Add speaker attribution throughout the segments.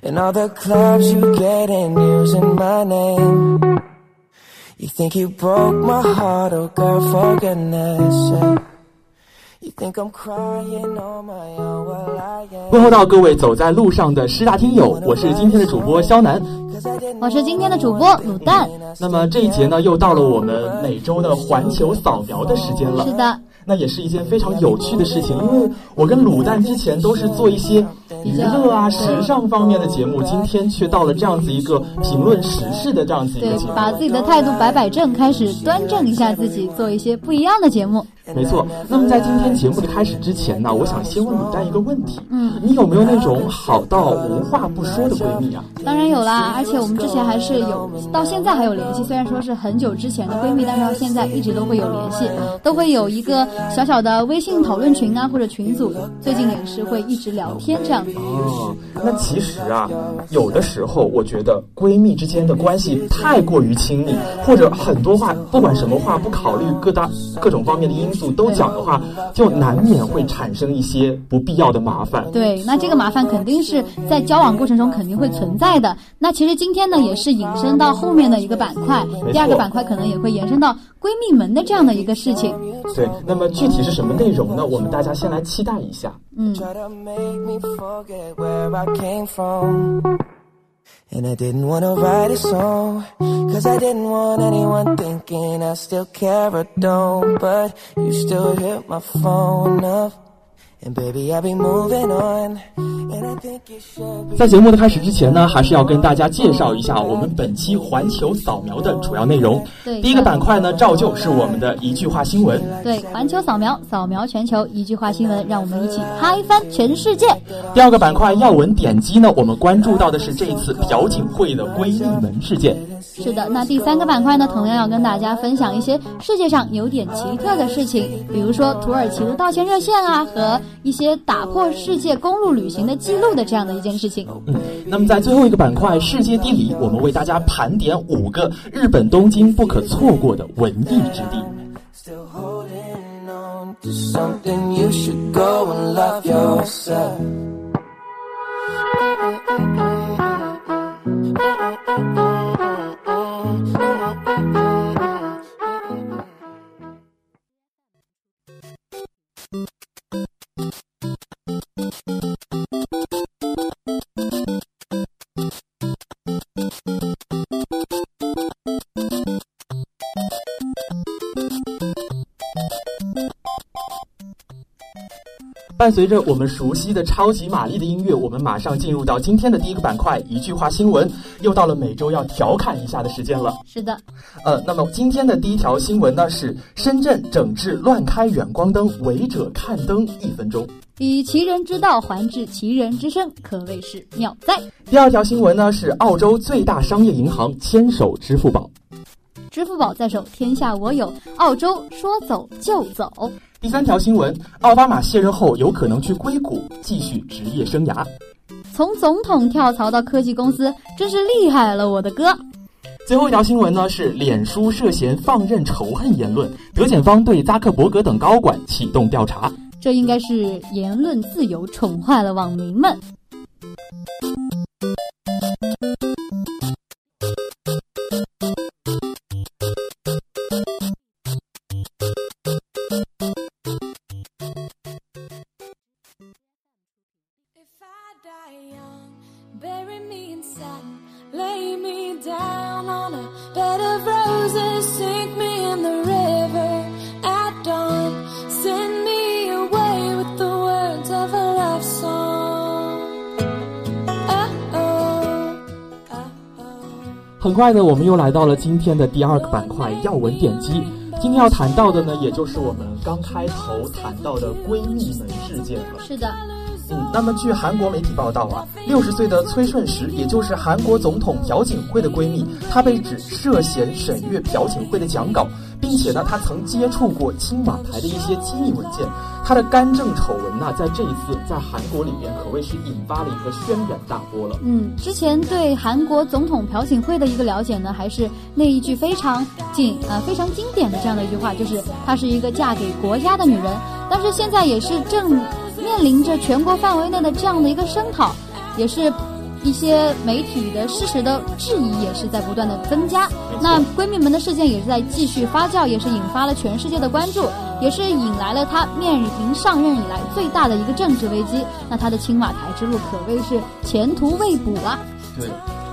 Speaker 1: And all the clubs you get in using my name. You think you broke my heart, oh girl, for goodness sake.
Speaker 2: 问候到各位走在路上的师大听友，我是今天的主播肖楠，
Speaker 3: 我是今天的主播卤蛋。
Speaker 2: 那么这一节呢，又到了我们每周的环球扫描的时间了。
Speaker 3: 是的，
Speaker 2: 那也是一件非常有趣的事情，因为我跟卤蛋之前都是做一些娱乐啊、时尚方面的节目，今天却到了这样子一个评论时事的这样子一个
Speaker 3: 对
Speaker 2: 节，目。
Speaker 3: 把自己的态度摆摆正，开始端正一下自己，做一些不一样的节目。
Speaker 2: 没错。那么在今天节目的开始之前呢，我想先问卤蛋一个问题：
Speaker 3: 嗯，
Speaker 2: 你有没有那种好到无话不说的闺蜜啊？
Speaker 3: 当然有啦，而且我们之前还是有，到现在还有联系。虽然说是很久之前的闺蜜，但是到现在一直都会有联系，都会有一个小小的微信讨论群啊，或者群组。最近也是会一直聊天这样子。
Speaker 2: 哦，那其实啊，有的时候我觉得闺蜜之间的关系太过于亲密，或者很多话，不管什么话，不考虑各大各种方面的因素都讲的话，就难免会产生一些不必要的麻烦。
Speaker 3: 对，那这个麻烦肯定是在交往过程中肯定会存在的。那其实今天呢，也是引申到后面的一个板块，第二个板块可能也会延伸到闺蜜们的这样的一个事情。
Speaker 2: 对，那么具体是什么内容呢？我们大家先来期待一下。
Speaker 3: 嗯，
Speaker 1: And I didn't want to write a song, cause I didn't want anyone thinking I still care or don't. But you still hit my phone up.
Speaker 2: 在节目的开始之前呢，还是要跟大家介绍一下我们本期环球扫描的主要内容。
Speaker 3: 对
Speaker 2: 第一个板块呢，照旧是我们的一句话新闻。
Speaker 3: 对，环球扫描，扫描全球，一句话新闻，让我们一起嗨翻全世界。
Speaker 2: 第二个板块要闻点击呢，我们关注到的是这一次朴槿惠的闺蜜门事件。
Speaker 3: 是的，那第三个板块呢，同样要跟大家分享一些世界上有点奇特的事情，比如说土耳其的道歉热线啊，和一些打破世界公路旅行的记录的这样的一件事情。
Speaker 2: 嗯，那么在最后一个板块世界地理，我们为大家盘点五个日本东京不可错过的文艺之地。
Speaker 1: Still
Speaker 2: 伴随着我们熟悉的超级玛丽的音乐，我们马上进入到今天的第一个板块——一句话新闻。又到了每周要调侃一下的时间了。
Speaker 3: 是的，
Speaker 2: 呃，那么今天的第一条新闻呢是深圳整治乱开远光灯，违者看灯一分钟。
Speaker 3: 以其人之道还治其人之身，可谓是妙哉。
Speaker 2: 第二条新闻呢是澳洲最大商业银行牵手支付宝。
Speaker 3: 支付宝在手，天下我有。澳洲说走就走。
Speaker 2: 第三条新闻，奥巴马卸任后有可能去硅谷继续职业生涯。
Speaker 3: 从总统跳槽到科技公司，真是厉害了，我的哥！
Speaker 2: 最后一条新闻呢是脸书涉嫌放任仇恨言论，德检方对扎克伯格等高管启动调查。
Speaker 3: 这应该是言论自由宠坏了网民们。
Speaker 2: 很快呢，我们又来到了今天的第二个板块要闻点击。今天要谈到的呢，也就是我们刚开头谈到的闺蜜门事件了。
Speaker 3: 是的，
Speaker 2: 嗯，那么据韩国媒体报道啊，六十岁的崔顺实，也就是韩国总统朴槿惠的闺蜜，她被指涉嫌审阅朴槿惠的讲稿，并且呢，她曾接触过青瓦台的一些机密文件。她的干政丑闻呢，在这一次在韩国里面可谓是引发了一个轩然大波了。
Speaker 3: 嗯，之前对韩国总统朴槿惠的一个了解呢，还是那一句非常经呃非常经典的这样的一句话，就是她是一个嫁给国家的女人。但是现在也是正面临着全国范围内的这样的一个声讨，也是一些媒体的事实的质疑也是在不断的增加。那闺蜜们的事件也是在继续发酵，也是引发了全世界的关注，也是引来了她面临上任以来最大的一个政治危机。那她的青瓦台之路可谓是前途未卜啊！
Speaker 2: 对。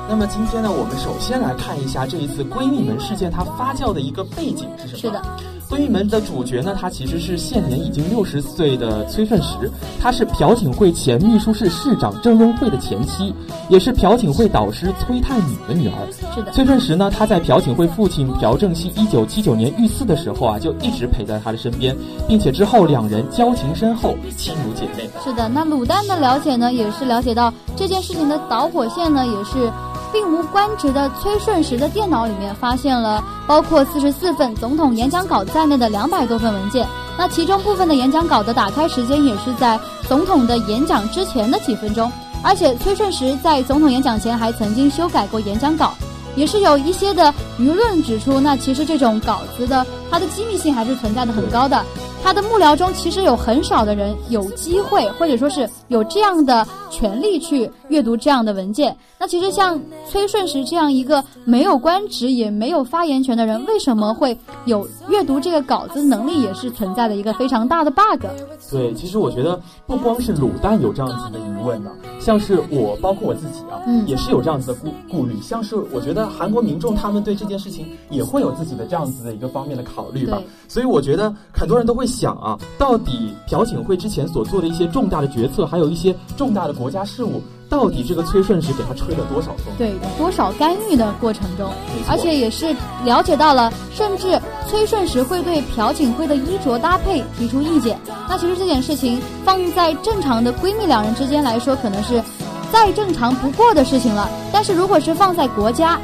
Speaker 2: 那么今天呢，我们首先来看一下这一次闺蜜门事件它发酵的一个背景是什么？
Speaker 3: 是的。
Speaker 2: 闺蜜门的主角呢，他其实是现年已经六十岁的崔顺实，他是朴槿惠前秘书室室长郑恩惠的前妻，也是朴槿惠导师崔泰敏的女儿。
Speaker 3: 是的，
Speaker 2: 崔顺实呢，他在朴槿惠父亲朴正熙一九七九年遇刺的时候啊，就一直陪在他的身边，并且之后两人交情深厚，亲如姐妹。
Speaker 3: 是的，那卤蛋的了解呢，也是了解到这件事情的导火线呢，也是。并无官职的崔顺实的电脑里面发现了包括四十四份总统演讲稿在内的两百多份文件。那其中部分的演讲稿的打开时间也是在总统的演讲之前的几分钟。而且崔顺实在总统演讲前还曾经修改过演讲稿，也是有一些的舆论指出，那其实这种稿子的它的机密性还是存在的很高的。他的幕僚中其实有很少的人有机会，或者说是有这样的权利去阅读这样的文件。那其实像崔顺实这样一个没有官职也没有发言权的人，为什么会有阅读这个稿子能力，也是存在的一个非常大的 bug。
Speaker 2: 对，其实我觉得不光是卤蛋有这样子的疑问呢，像是我，包括我自己啊，
Speaker 3: 嗯，
Speaker 2: 也是有这样子的顾顾虑。像是我觉得韩国民众他们对这件事情也会有自己的这样子的一个方面的考虑吧。所以我觉得很多人都会。想啊，到底朴槿惠之前所做的一些重大的决策，还有一些重大的国家事务，到底这个崔顺实给他吹了多少风？
Speaker 3: 对，多少干预的过程中，而且也是了解到了，甚至崔顺实会对朴槿惠的衣着搭配提出意见。那其实这件事情放在正常的闺蜜两人之间来说，可能是再正常不过的事情了。但是如果是放在国家，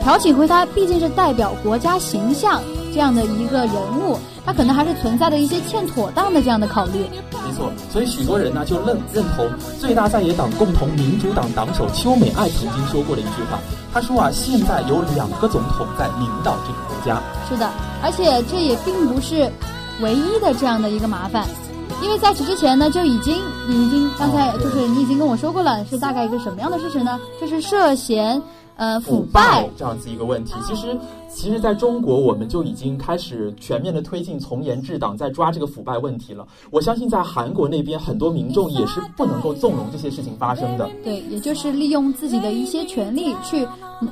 Speaker 3: 朴槿惠她毕竟是代表国家形象这样的一个人物。他可能还是存在着一些欠妥当的这样的考虑。
Speaker 2: 没错，所以许多人呢就认认同最大在野党共同民主党党首邱美爱曾经说过的一句话，他说啊，现在有两个总统在领导这个国家。
Speaker 3: 是的，而且这也并不是唯一的这样的一个麻烦，因为在此之前呢就已经你已经刚才就是你已经跟我说过了，是大概一个什么样的事情呢？就是涉嫌。呃，腐败
Speaker 2: 这样子一个问题，其实，其实在中国，我们就已经开始全面的推进从严治党，在抓这个腐败问题了。我相信，在韩国那边，很多民众也是不能够纵容这些事情发生的。
Speaker 3: 对，也就是利用自己的一些权利去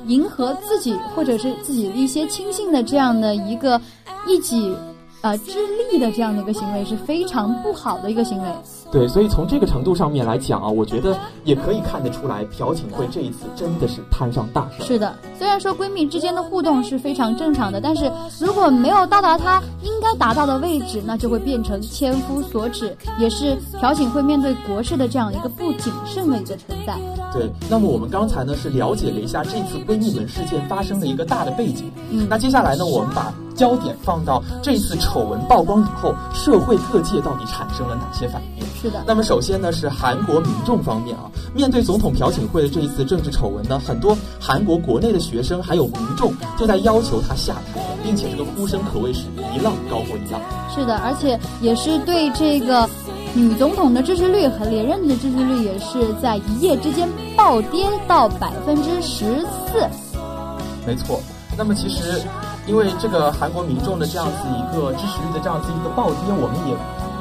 Speaker 3: 迎合自己或者是自己的一些亲信的这样的一个一己。呃，之力的这样的一个行为是非常不好的一个行为。
Speaker 2: 对，所以从这个程度上面来讲啊，我觉得也可以看得出来，朴槿惠这一次真的是摊上大事。
Speaker 3: 是的，虽然说闺蜜之间的互动是非常正常的，但是如果没有到达她应该达到的位置，那就会变成千夫所指，也是朴槿惠面对国事的这样一个不谨慎的一个存在。
Speaker 2: 对，那么我们刚才呢是了解了一下这次闺蜜门事件发生的一个大的背景。
Speaker 3: 嗯，
Speaker 2: 那接下来呢，我们把。焦点放到这次丑闻曝光以后，社会各界到底产生了哪些反应？
Speaker 3: 是的。
Speaker 2: 那么首先呢，是韩国民众方面啊，面对总统朴槿惠的这一次政治丑闻呢，很多韩国国内的学生还有民众就在要求他下台，并且这个呼声可谓是一浪高过一浪。
Speaker 3: 是的，而且也是对这个女总统的支持率和连任的支持率也是在一夜之间暴跌到百分之十四。
Speaker 2: 没错。那么其实。因为这个韩国民众的这样子一个支持率的这样子一个暴跌，我们也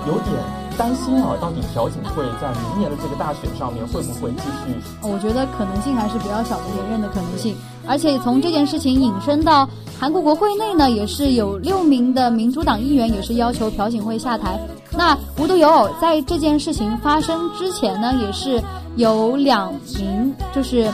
Speaker 2: 有点担心啊，到底朴槿惠在明年的这个大选上面会不会继续？
Speaker 3: 我觉得可能性还是比较小的连任的可能性。而且从这件事情引申到韩国国会内呢，也是有六名的民主党议员也是要求朴槿惠下台。那无独有偶，在这件事情发生之前呢，也是有两名就是。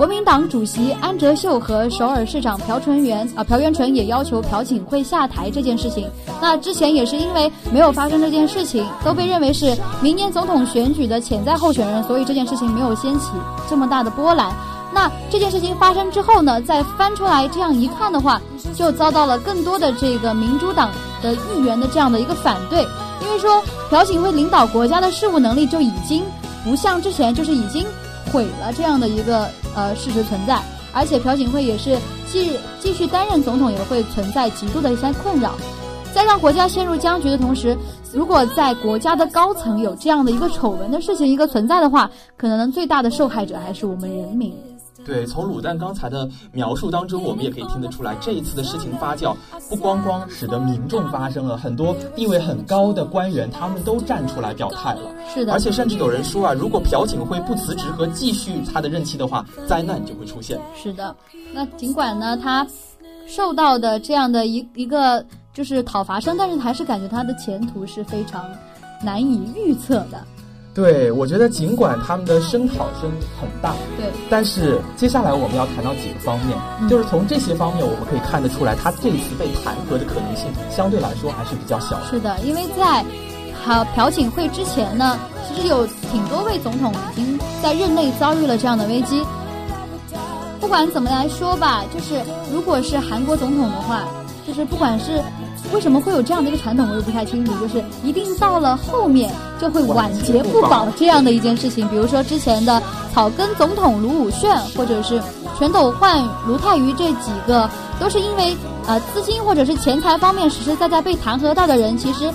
Speaker 3: 国民党主席安哲秀和首尔市长朴纯元啊朴元淳也要求朴槿惠下台这件事情。那之前也是因为没有发生这件事情，都被认为是明年总统选举的潜在候选人，所以这件事情没有掀起这么大的波澜。那这件事情发生之后呢，再翻出来这样一看的话，就遭到了更多的这个民主党的议员的这样的一个反对，因为说朴槿惠领导国家的事务能力就已经不像之前，就是已经毁了这样的一个呃事实存在，而且朴槿惠也是继继续担任总统也会存在极度的一些困扰，在让国家陷入僵局的同时，如果在国家的高层有这样的一个丑闻的事情一个存在的话，可能最大的受害者还是我们人民。
Speaker 2: 对，从卤蛋刚才的描述当中，我们也可以听得出来，这一次的事情发酵，不光光使得民众发生了很多地位很高的官员，他们都站出来表态了。
Speaker 3: 是的，
Speaker 2: 而且甚至有人说啊，如果朴槿惠不辞职和继续他的任期的话，灾难就会出现。
Speaker 3: 是的，那尽管呢，他受到的这样的一一个就是讨伐声，但是还是感觉他的前途是非常难以预测的。
Speaker 2: 对，我觉得尽管他们的声讨声很大，
Speaker 3: 对，
Speaker 2: 但是接下来我们要谈到几个方面，
Speaker 3: 嗯
Speaker 2: 就是从这些方面我们可以看得出来，他这一次被弹劾的可能性相对来说还是比较小的。
Speaker 3: 是的，因为在好朴槿惠之前呢，其实有挺多位总统已经在任内遭遇了这样的危机。不管怎么来说吧，就是如果是韩国总统的话，就是不管是为什么会有这样的一个传统，我也不太清楚，就是一定到了后面就会晚节不保这样的一件事情。比如说之前的草根总统卢武铉，或者是全斗焕、卢泰愚这几个，都是因为呃资金或者是钱财方面实实在在被弹劾到的人，其实。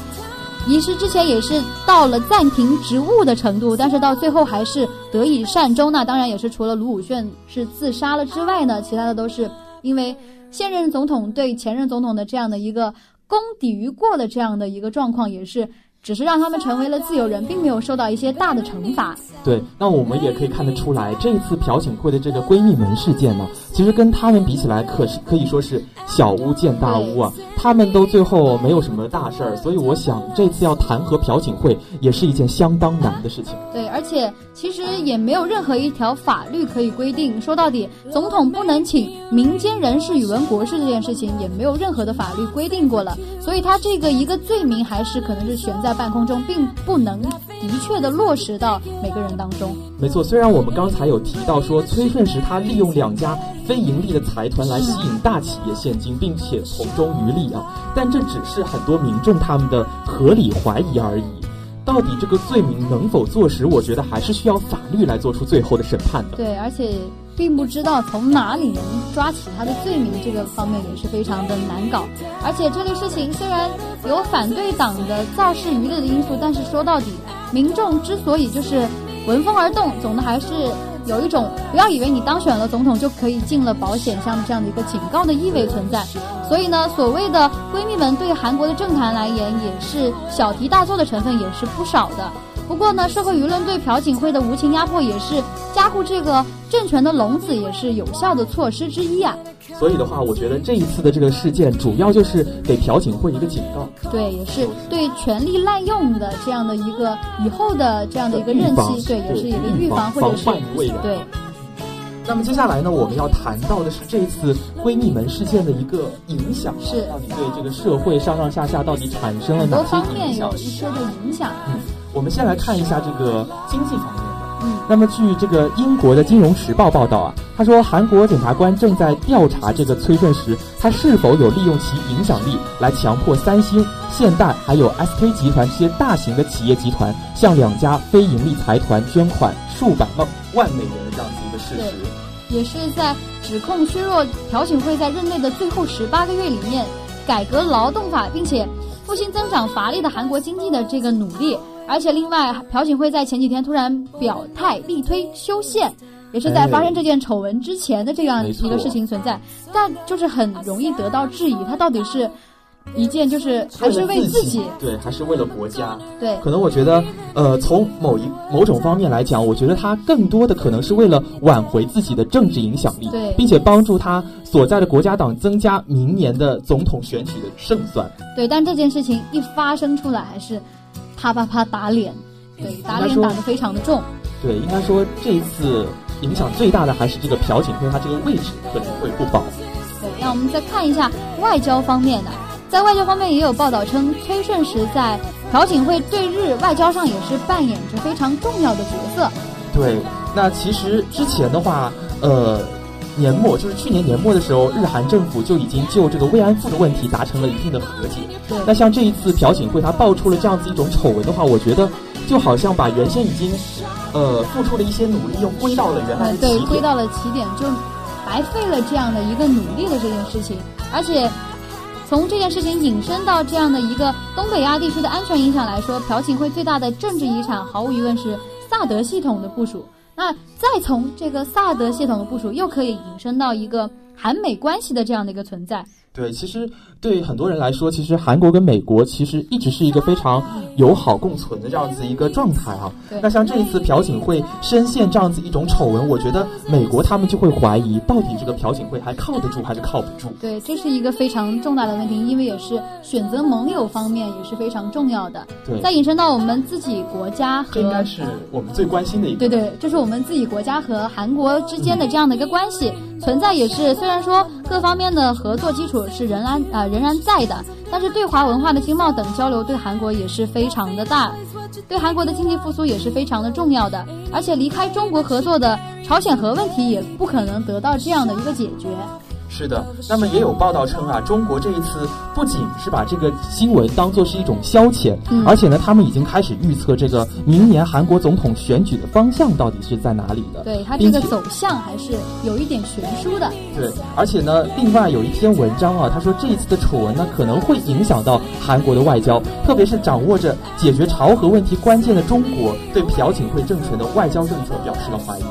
Speaker 3: 遗失之前也是到了暂停职务的程度，但是到最后还是得以善终。那当然也是除了卢武铉是自杀了之外呢，其他的都是因为现任总统对前任总统的这样的一个功抵于过的这样的一个状况，也是只是让他们成为了自由人，并没有受到一些大的惩罚。
Speaker 2: 对，那我们也可以看得出来，这一次朴槿惠的这个闺蜜门事件呢，其实跟他们比起来，可是可以说是小巫见大巫啊。他们都最后没有什么大事儿，所以我想这次要弹劾朴槿惠也是一件相当难的事情。
Speaker 3: 对，而且其实也没有任何一条法律可以规定，说到底，总统不能请民间人士语文博士这件事情，也没有任何的法律规定过了。所以他这个一个罪名还是可能是悬在半空中，并不能的确的落实到每个人当中。
Speaker 2: 没错，虽然我们刚才有提到说崔顺实他利用两家非盈利的财团来吸引大企业现金，并且从中渔利啊，但这只是很多民众他们的合理怀疑而已。到底这个罪名能否坐实？我觉得还是需要法律来做出最后的审判的。
Speaker 3: 对，而且并不知道从哪里能抓起他的罪名，这个方面也是非常的难搞。而且这类事情虽然有反对党的造势娱乐的因素，但是说到底，民众之所以就是闻风而动，总的还是有一种不要以为你当选了总统就可以进了保险箱的这样的一个警告的意味存在。所以呢，所谓的闺蜜们对韩国的政坛来言，也是小题大做的成分也是不少的。不过呢，社会舆论对朴槿惠的无情压迫也是加固这个政权的笼子，也是有效的措施之一啊。
Speaker 2: 所以的话，我觉得这一次的这个事件，主要就是给朴槿惠一个警告。
Speaker 3: 对，也是对权力滥用的这样的一个以后的这样的一个任期，对，也是一个预防或者是对。
Speaker 2: 那么接下来呢，我们要谈到的是这一次闺蜜门事件的一个影响，
Speaker 3: 是
Speaker 2: 到底对这个社会上上下下到底产生了哪些
Speaker 3: 方面
Speaker 2: 影响
Speaker 3: 有？一些的影响。
Speaker 2: 我们先来看一下这个经济方面的。
Speaker 3: 嗯，
Speaker 2: 那么，据这个英国的《金融时报》报道啊，他说韩国检察官正在调查这个崔顺实，他是否有利用其影响力来强迫三星、现代还有 SK 集团这些大型的企业集团向两家非盈利财团捐款数百万万美元的这样子一个事实。
Speaker 3: 也是在指控削弱朴槿惠在任内的最后十八个月里面，改革劳动法，并且复兴增长乏力的韩国经济的这个努力。而且另外，朴槿惠在前几天突然表态力推修宪，也是在发生这件丑闻之前的这样一个事情存在，但就是很容易得到质疑，他到底是一件就是还是为自己
Speaker 2: 对，还是为了国家？
Speaker 3: 对
Speaker 2: 可能我觉得，呃，从某一某种方面来讲，我觉得他更多的可能是为了挽回自己的政治影响力，
Speaker 3: 对
Speaker 2: 并且帮助他所在的国家党增加明年的总统选举的胜算。
Speaker 3: 对，但这件事情一发生出来，还是啪啪啪打脸，对，打脸打得非常的重。
Speaker 2: 对，应该说这一次影响最大的还是这个朴槿惠她这个位置可能会不保。
Speaker 3: 对，那我们再看一下外交方面的，在外交方面也有报道称，崔顺实在朴槿惠对日外交上也是扮演着非常重要的角色。
Speaker 2: 对，那其实之前的话，呃，年末就是去年年末的时候，日韩政府就已经就这个慰安妇的问题达成了一定的和解。
Speaker 3: 对
Speaker 2: 那像这一次朴槿惠她爆出了这样子一种丑闻的话，我觉得就好像把原先已经呃付出了一些努力又归到了原来
Speaker 3: 对，
Speaker 2: 起点。
Speaker 3: 归到了起点，就白费了这样的一个努力的这件事情，而且。从这件事情引申到这样的一个东北亚地区的安全影响来说，朴槿惠最大的政治遗产毫无疑问是萨德系统的部署。那再从这个萨德系统的部署，又可以引申到一个韩美关系的这样的一个存在。
Speaker 2: 对，其实对很多人来说，其实韩国跟美国其实一直是一个非常友好共存的这样子一个状态啊
Speaker 3: 对。
Speaker 2: 那像这一次朴槿惠深陷这样子一种丑闻，我觉得美国他们就会怀疑，到底这个朴槿惠还靠得住还是靠不住？
Speaker 3: 对，这是一个非常重大的问题，因为也是选择盟友方面也是非常重要的。
Speaker 2: 对
Speaker 3: 再引申到我们自己国家和
Speaker 2: 这应该是我们最关心的一个。
Speaker 3: 对对，这是我们自己国家和韩国之间的这样的一个关系存在，也是虽然说各方面的合作基础是仍然啊、仍然在的，但是对华文化的经贸等交流对韩国也是非常的大，对韩国的经济复苏也是非常的重要的，而且离开中国合作的朝鲜核问题也不可能得到这样的一个解决。
Speaker 2: 是的，那么也有报道称啊，中国这一次不仅是把这个新闻当做是一种消遣，
Speaker 3: 嗯
Speaker 2: 而且呢，他们已经开始预测这个明年韩国总统选举的方向到底是在哪里的。
Speaker 3: 对它这个走向还是有一点悬殊的。
Speaker 2: 对，而且呢，另外有一篇文章啊，他说这一次的丑闻呢，可能会影响到韩国的外交，特别是掌握着解决朝核问题关键的中国，对朴槿惠政权的外交政策表示了怀疑。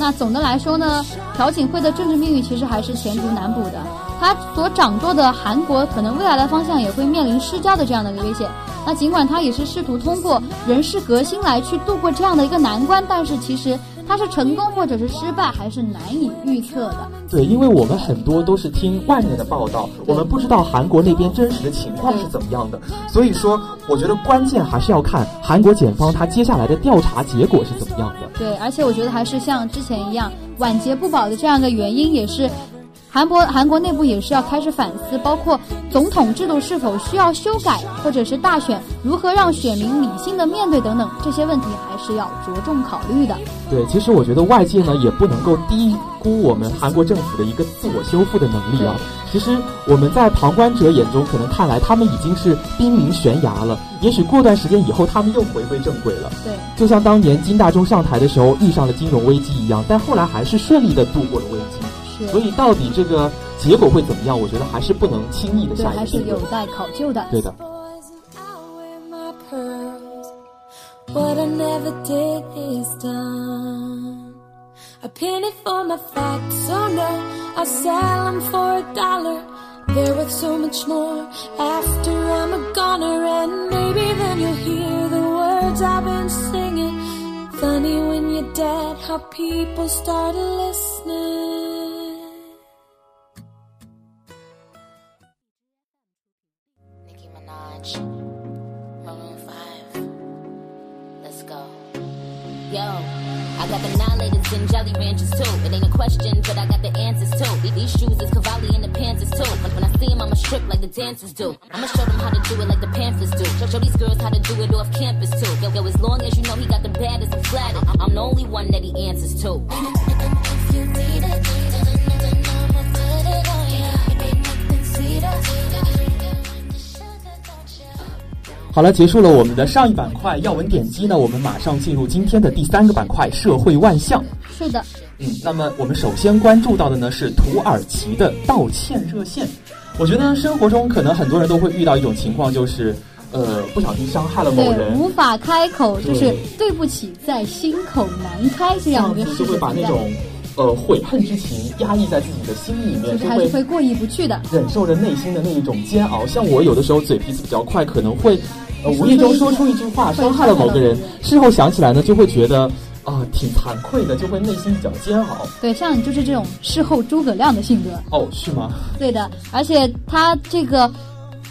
Speaker 3: 那总的来说呢，朴槿惠的政治命运其实还是前途难卜的。她所掌舵的韩国，可能未来的方向也会面临失焦的这样的一个危险。那尽管她也是试图通过人事革新来去度过这样的一个难关，但是其实她是成功或者是失败，还是难以预测的。
Speaker 2: 对，因为我们很多都是听外面的报道，我们不知道韩国那边真实的情况是怎么样的，所以说，我觉得关键还是要看韩国检方他接下来的调查结果是怎么样的。
Speaker 3: 对，而且我觉得还是像之前一样，晚节不保的这样一个原因，也是韩国韩国内部也是要开始反思，包括总统制度是否需要修改，或者是大选如何让选民理性的面对等等这些问题，还是要着重考虑的。
Speaker 2: 对，其实我觉得外界呢也不能够低估我们韩国政府的一个自我修复的能力啊。其实我们在旁观者眼中可能看来他们已经是濒临悬崖了，也许过段时间以后他们又回归正轨了。
Speaker 3: 对，
Speaker 2: 就像当年金大中上台的时候遇上了金融危机一样，但后来还是顺利的度过了危机。
Speaker 3: 是，
Speaker 2: 所以到底这个结果会怎么样？我觉得还是不能轻易的
Speaker 3: 对，
Speaker 2: 下一
Speaker 3: 还是
Speaker 2: 个定论。
Speaker 3: 有待考究的。
Speaker 2: 对的。
Speaker 4: boys and I'll wear my pearls. What I never did is done. A penny for my facts, oh no, I'll sell 'em for a dollar. They're worth so much more after I'm a goner, and maybe then you'll hear the words I've been singing. Funny when you're dead, how people start listening.
Speaker 5: and jelly ranchers too. It ain't a question, but I got the answers too. These- These shoes is Cavalli and the Panthers too. When, when I see them, I'ma strip like the dancers do. I'ma show them how to do it like the Panthers do. Show, show these girls how to do it off campus too. Yo, yo, as long as you know he got the baddest, I'm flattered. I'm the only one that he answers to.
Speaker 4: If you need it, then I'ma put it on ya. Ain't nothing sweeter. Sugar, don't you?
Speaker 2: 好了，结束了我们的上一板块要闻点击呢，我们马上进入今天的第三个板块社会万象。
Speaker 3: 是的，
Speaker 2: 嗯，那么我们首先关注到的呢是土耳其的道歉热线。我觉得生活中可能很多人都会遇到一种情况，就是呃不小心伤害了某，人，
Speaker 3: 无法开口，就是
Speaker 2: 对
Speaker 3: 对不起，在心口难开这
Speaker 2: 这
Speaker 3: 样一个
Speaker 2: 样子就会把那种呃悔恨之情压抑在自己的心里面，就
Speaker 3: 是会过意不去的。
Speaker 2: 忍受着内心的那一种煎熬。像我有的时候嘴皮子比较快，可能会呃无意中 说出一句话伤害了某个人，事后想起来呢，就会觉得啊、挺惭愧的，就会内心比较煎熬。
Speaker 3: 对，像你就是这种事后诸葛亮的性格。
Speaker 2: 哦，是吗？
Speaker 3: 对的，而且他这个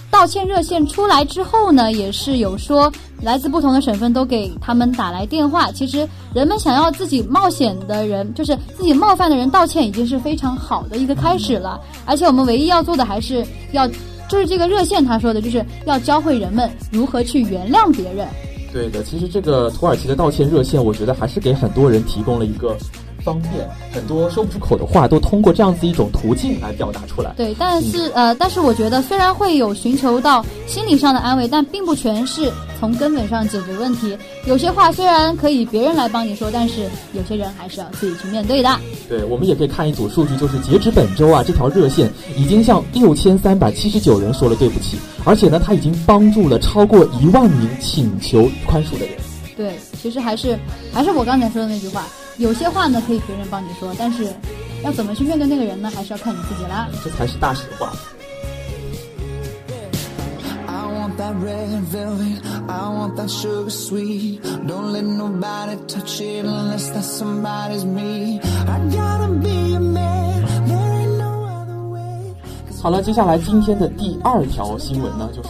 Speaker 3: 道歉热线出来之后呢，也是有说来自不同的省份都给他们打来电话。其实人们想要自己冒险的人，就是自己冒犯的人道歉，已经是非常好的一个开始了。而且我们唯一要做的还是要，就是这个热线他说的，就是要教会人们如何去原谅别人。
Speaker 2: 对的，其实这个土耳其的道歉热线，我觉得还是给很多人提供了一个方便，很多说不出口的话都通过这样子一种途径来表达出来。
Speaker 3: 对，但是、呃，但是我觉得虽然会有寻求到心理上的安慰，但并不全是从根本上解决问题。有些话虽然可以别人来帮你说，但是有些人还是要自己去面对的。
Speaker 2: 对，我们也可以看一组数据，就是截止本周啊，这条热线已经向六千三百七十九人说了对不起，而且呢，他已经帮助了超过一万名请求宽恕的人。
Speaker 3: 对，其实还是还是我刚才说的那句话，有些话呢可以别人帮你说，但是要怎么去面对那个人呢，还是要看你自己啦。
Speaker 2: 这才是大实话。
Speaker 1: I want that red velvet. I want that sugar sweet. Don't let nobody touch it unless that somebody's me. I gotta be a man.
Speaker 2: 好了，接下来今天的第二条新闻呢，就是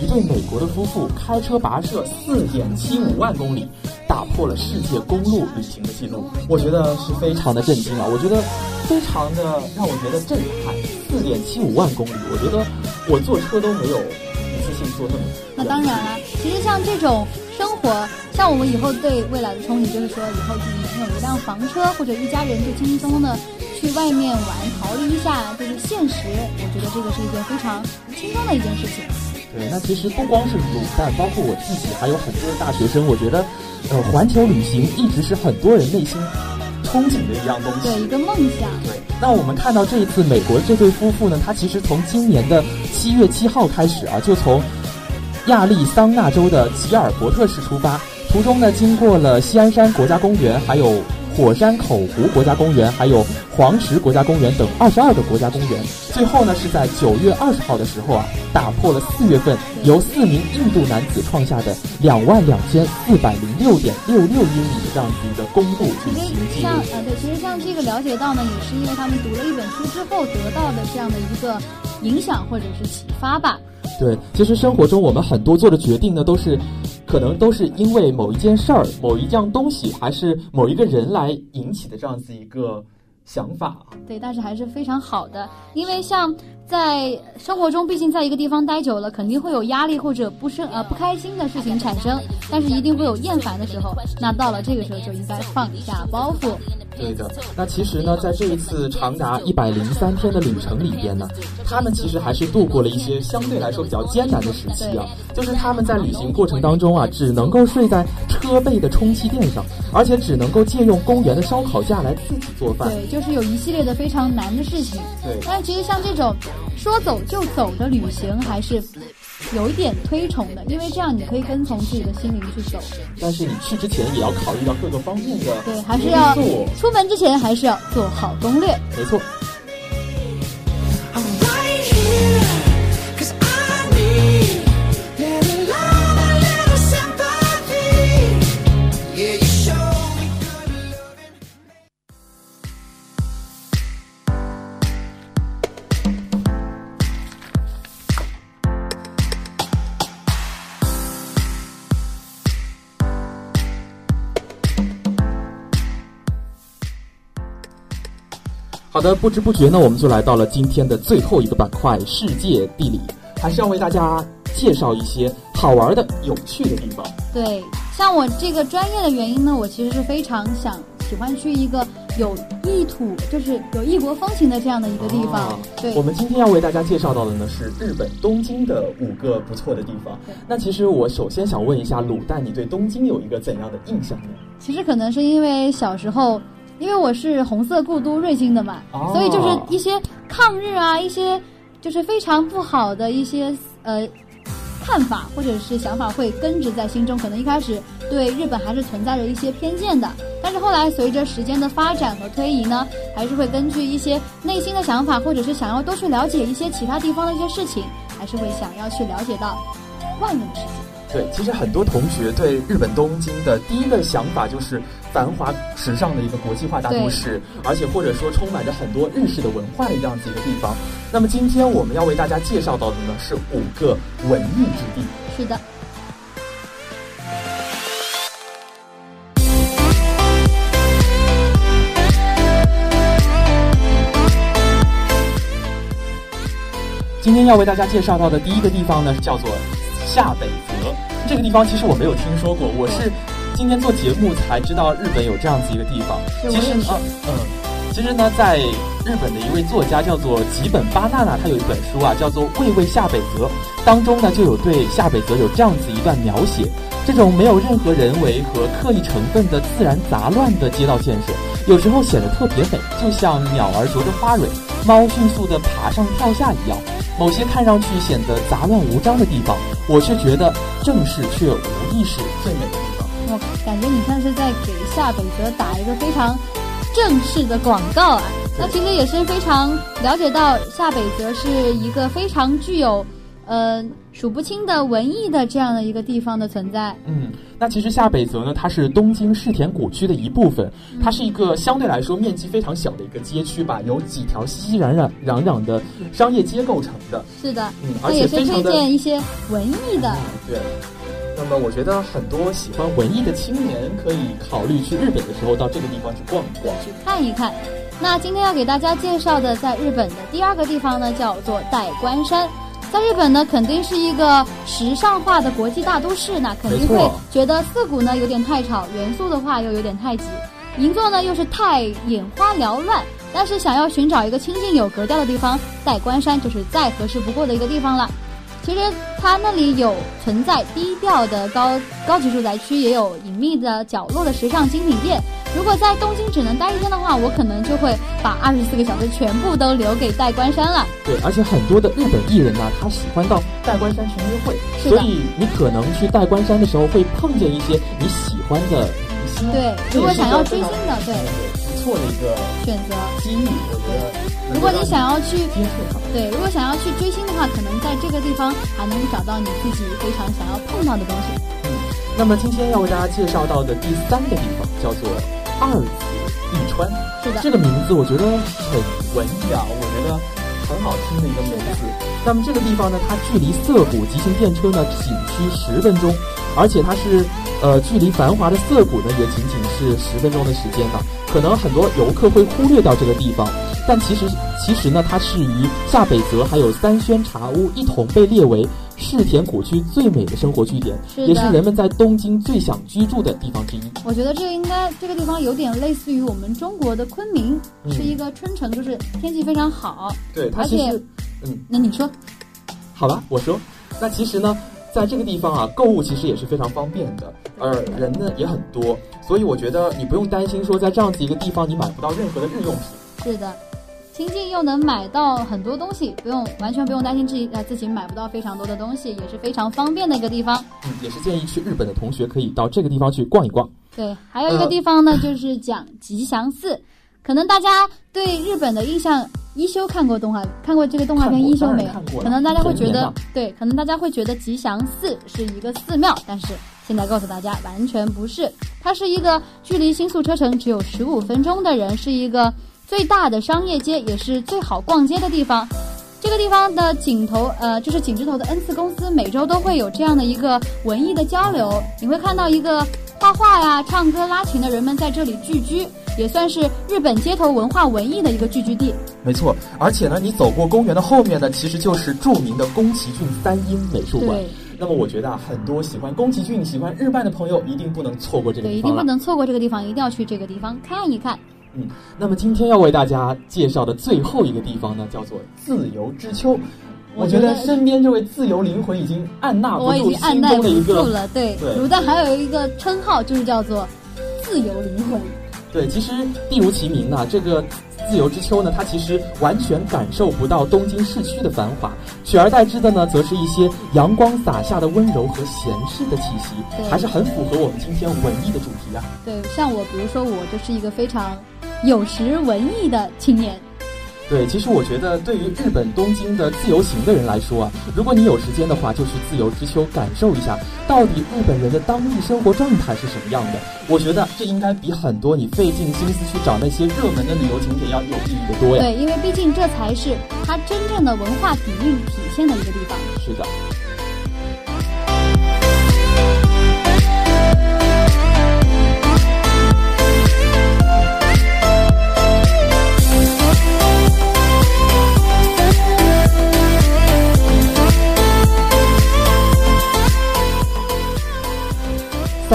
Speaker 2: 一对美国的夫妇开车跋涉四点七五万公里，打破了世界公路旅行的记录。我觉得是非常的震惊啊！我觉得非常的让我觉得震撼。四点七五万公里，我觉得我坐车都没有一次性坐那么。
Speaker 3: 那当然了，其实像这种生活，像我们以后对未来的憧憬，就是说以后自己能有一辆房车，或者一家人就轻轻松松的去外面玩，逃离一下就是现实。我觉得这个是一件非常轻松的一件事情。
Speaker 2: 对，那其实不光是卤蛋，包括我自己，还有很多的大学生，我觉得，呃，环球旅行一直是很多人内心憧憬的一样东西。
Speaker 3: 对，一个梦想。
Speaker 2: 对，那我们看到这一次美国这对夫妇呢，他其实从今年的七月七号开始啊，就从亚利桑那州的吉尔伯特市出发，途中呢经过了西安山国家公园，还有火山口湖国家公园，还有黄石国家公园等二十二个国家公园。最后呢是在九月二十号的时候啊，打破了四月份由四名印度男子创下的两万两千四百零六点六六英里的这样子一个公路
Speaker 3: 其实像
Speaker 2: 录。
Speaker 3: 呃对，其实像这个了解到呢，也是因为他们读了一本书之后得到的这样的一个影响或者是启发吧。
Speaker 2: 对，其实生活中我们很多做的决定呢，都是可能都是因为某一件事儿、某一样东西，还是某一个人来引起的这样子一个想法啊。
Speaker 3: 对，但是还是非常好的，因为像在生活中，毕竟在一个地方待久了，肯定会有压力或者不生呃不开心的事情产生，但是一定会有厌烦的时候。那到了这个时候，就应该放下包袱。
Speaker 2: 对的，那其实呢，在这一次长达一百零三天的旅程里边呢，他们其实还是度过了一些相对来说比较艰难的时期啊。就是他们在旅行过程当中啊，只能够睡在车背的充气垫上，而且只能够借用公园的烧烤架来自己做饭。
Speaker 3: 对，就是有一系列的非常难的事情。
Speaker 2: 对
Speaker 3: 但其实像这种说走就走的旅行，还是有一点推崇的，因为这样你可以跟从自己的心灵去走。
Speaker 2: 但是你去之前也要考虑到各个方面的
Speaker 3: 对，还是要出门之前还是要做好攻略。
Speaker 2: 没错。好的，不知不觉呢，我们就来到了今天的最后一个板块——世界地理，还是要为大家介绍一些好玩的、有趣的地方。
Speaker 3: 对，像我这个专业的原因呢，我其实是非常想喜欢去一个有异土，就是有异国风情的这样的一个地方。
Speaker 2: 哦
Speaker 3: 对
Speaker 2: 我，们今天要为大家介绍到的呢是日本东京的五个不错的地方。那其实我首先想问一下卤蛋，你对东京有一个怎样的印象呢？
Speaker 3: 其实可能是因为小时候，因为我是红色故都瑞金的嘛，
Speaker 2: 哦
Speaker 3: 所以就是一些抗日啊，一些就是非常不好的一些呃看法或者是想法会根植在心中，可能一开始对日本还是存在着一些偏见的，但是后来随着时间的发展和推移呢，还是会根据一些内心的想法，或者是想要多去了解一些其他地方的一些事情，还是会想要去了解到外面的世界。
Speaker 2: 对，其实很多同学对日本东京的第一个想法就是繁华时尚的一个国际化大都市，而且或者说充满着很多日式的文化的这样子一个地方。那么今天我们要为大家介绍到的呢是五个文艺之地。
Speaker 3: 是的。
Speaker 2: 今天要为大家介绍到的第一个地方呢，叫做下北泽。这个地方其实我没有听说过，我是今天做节目才知道日本有这样子一个地方。其实呢，嗯，其实呢，在日本的一位作家叫做吉本巴娜娜，他有一本书啊，叫做《喂喂下北泽》，当中呢就有对下北泽有这样子一段描写：这种没有任何人为和刻意成分的自然杂乱的街道建设，有时候显得特别美，就像鸟儿啄着花蕊，猫迅速地爬上跳下一样。某些看上去显得杂乱无章的地方，我却觉得正式却无意识最美的地方。
Speaker 3: 我感觉你像是在给夏北泽打一个非常正式的广告啊！那其实也是非常了解到夏北泽是一个非常具有呃数不清的文艺的这样的一个地方的存在。
Speaker 2: 嗯，那其实下北泽呢，它是东京世田谷区的一部分，它是一个相对来说面积非常小的一个街区吧，由几条熙熙攘攘攘攘的商业街构成的。
Speaker 3: 是的，
Speaker 2: 嗯，而且非常的
Speaker 3: 荐一些文艺的。
Speaker 2: 对。那么我觉得很多喜欢文艺的青年可以考虑去日本的时候到这个地方去逛一逛。
Speaker 3: 去看一看。那今天要给大家介绍的，在日本的第二个地方呢，叫做代官山。在日本呢，肯定是一个时尚化的国际大都市，那肯定会觉得涩谷呢有点太吵，元素的话又有点太挤，银座呢又是太眼花缭乱。但是想要寻找一个清静有格调的地方，代官山就是再合适不过的一个地方了。其实它那里有存在低调的高高级住宅区，也有隐秘的角落的时尚精品店。如果在东京只能待一天的话，我可能就会把二十四个小时全部都留给代官山了。
Speaker 2: 对，而且很多的日本艺人呢，他喜欢到代官山去约会，所以你可能去代官山的时候会碰见一些你喜欢的明星。
Speaker 3: 对如果想要追星的对
Speaker 2: 不错的一个
Speaker 3: 选择
Speaker 2: 机遇，我觉得
Speaker 3: 如果你想要去
Speaker 2: 接触。
Speaker 3: 对，如果想要去追星的话，可能在这个地方还能找到你自己非常想要碰到的东西。
Speaker 2: 嗯那么今天要为大家介绍到的第三个地方叫做二子一川。
Speaker 3: 是的，
Speaker 2: 这个名字我觉得很文艺啊，我觉得很好听的一个名字。那么这个地方呢，它距离涩谷急行电车呢仅需十分钟，而且它是呃距离繁华的涩谷呢也仅仅是十分钟的时间呢。可能很多游客会忽略掉这个地方，但其实其实呢，它是与下北泽还有三轩茶屋一同被列为世田谷区最美的生活据点，
Speaker 3: 是
Speaker 2: 也是人们在东京最想居住的地方之一。
Speaker 3: 我觉得这个应该这个地方有点类似于我们中国的昆明，
Speaker 2: 嗯。
Speaker 3: 是一个春城，就是天气非常好。
Speaker 2: 对，它其实，嗯，
Speaker 3: 那你说，
Speaker 2: 好吧，我说，那其实呢，在这个地方啊，购物其实也是非常方便的，而人呢也很多，所以我觉得你不用担心说在这样子一个地方你买不到任何的日用品。
Speaker 3: 是的，亲近又能买到很多东西，不用完全不用担心自己呃自己买不到非常多的东西，也是非常方便的一个地方。
Speaker 2: 嗯，也是建议去日本的同学可以到这个地方去逛一逛。
Speaker 3: 对，还有一个地方呢，就是讲吉祥寺。可能大家对日本的印象，一休看过动画，看过这个动画片一休没有？可能大家会觉得对，可能大家会觉得吉祥寺是一个寺庙，但是现在告诉大家，完全不是，它是一个距离新宿车程只有十五分钟的人，是一个最大的商业街，也是最好逛街的地方。这个地方的井头，呃，就是井之头的 N 次公司，每周都会有这样的一个文艺的交流。你会看到一个画画呀、唱歌、拉琴的人们在这里聚居，也算是日本街头文化文艺的一个聚居地。
Speaker 2: 没错，而且呢，你走过公园的后面呢，其实就是著名的宫崎骏三英美术馆。那么我觉得啊，很多喜欢宫崎骏、喜欢日漫的朋友一定不能错过这个，地方对。
Speaker 3: 一定不能错过这个地方，一定要去这个地方看一看。
Speaker 2: 嗯，那么今天要为大家介绍的最后一个地方呢，叫做自由之丘。我觉得身边这位自由灵魂已经按捺不住心中的一个
Speaker 3: 住了，对，
Speaker 2: 对
Speaker 3: 卤蛋还有一个称号，就是叫做自由灵魂。
Speaker 2: 对，其实地如其名呢，这个自由之丘呢，它其实完全感受不到东京市区的繁华，取而代之的呢，则是一些阳光洒下的温柔和闲适的气息，
Speaker 3: 对
Speaker 2: 还是很符合我们今天文艺的主题啊。
Speaker 3: 对，像我，比如说我就是一个非常有时文艺的青年。
Speaker 2: 对，其实我觉得对于日本东京的自由行的人来说啊，如果你有时间的话，就去自由之丘感受一下，到底日本人的当地生活状态是什么样的。我觉得这应该比很多你费尽心思去找那些热门的旅游景点要有意义的多呀。
Speaker 3: 对，因为毕竟这才是它真正的文化底蕴体现的一个地方。
Speaker 2: 是的。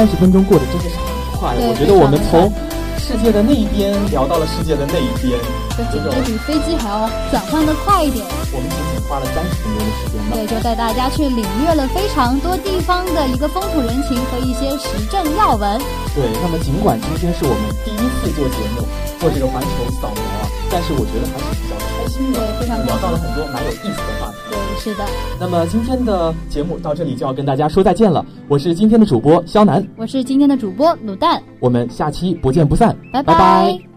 Speaker 2: 三十分钟过得真的是很快，我觉得我们从世界的那一边聊到了世界的那一边，
Speaker 3: 这
Speaker 2: 种
Speaker 3: 比飞机还要转换的快一点。
Speaker 2: 我们仅仅花了三十分钟的时间吧。
Speaker 3: 对，就带大家去领略了非常多地方的一个风土人情和一些时政要闻。
Speaker 2: 对，那么尽管今天是我们第一次做节目，做这个环球扫描啊，但是我觉得还是比较
Speaker 3: 对非常
Speaker 2: 聊到了很多蛮有意思的话题。
Speaker 3: 对，是的，
Speaker 2: 那么今天的节目到这里就要跟大家说再见了，我是今天的主播肖楠，
Speaker 3: 我是今天的主播卤蛋，
Speaker 2: 我们下期不见不散，
Speaker 3: 拜。
Speaker 2: 拜拜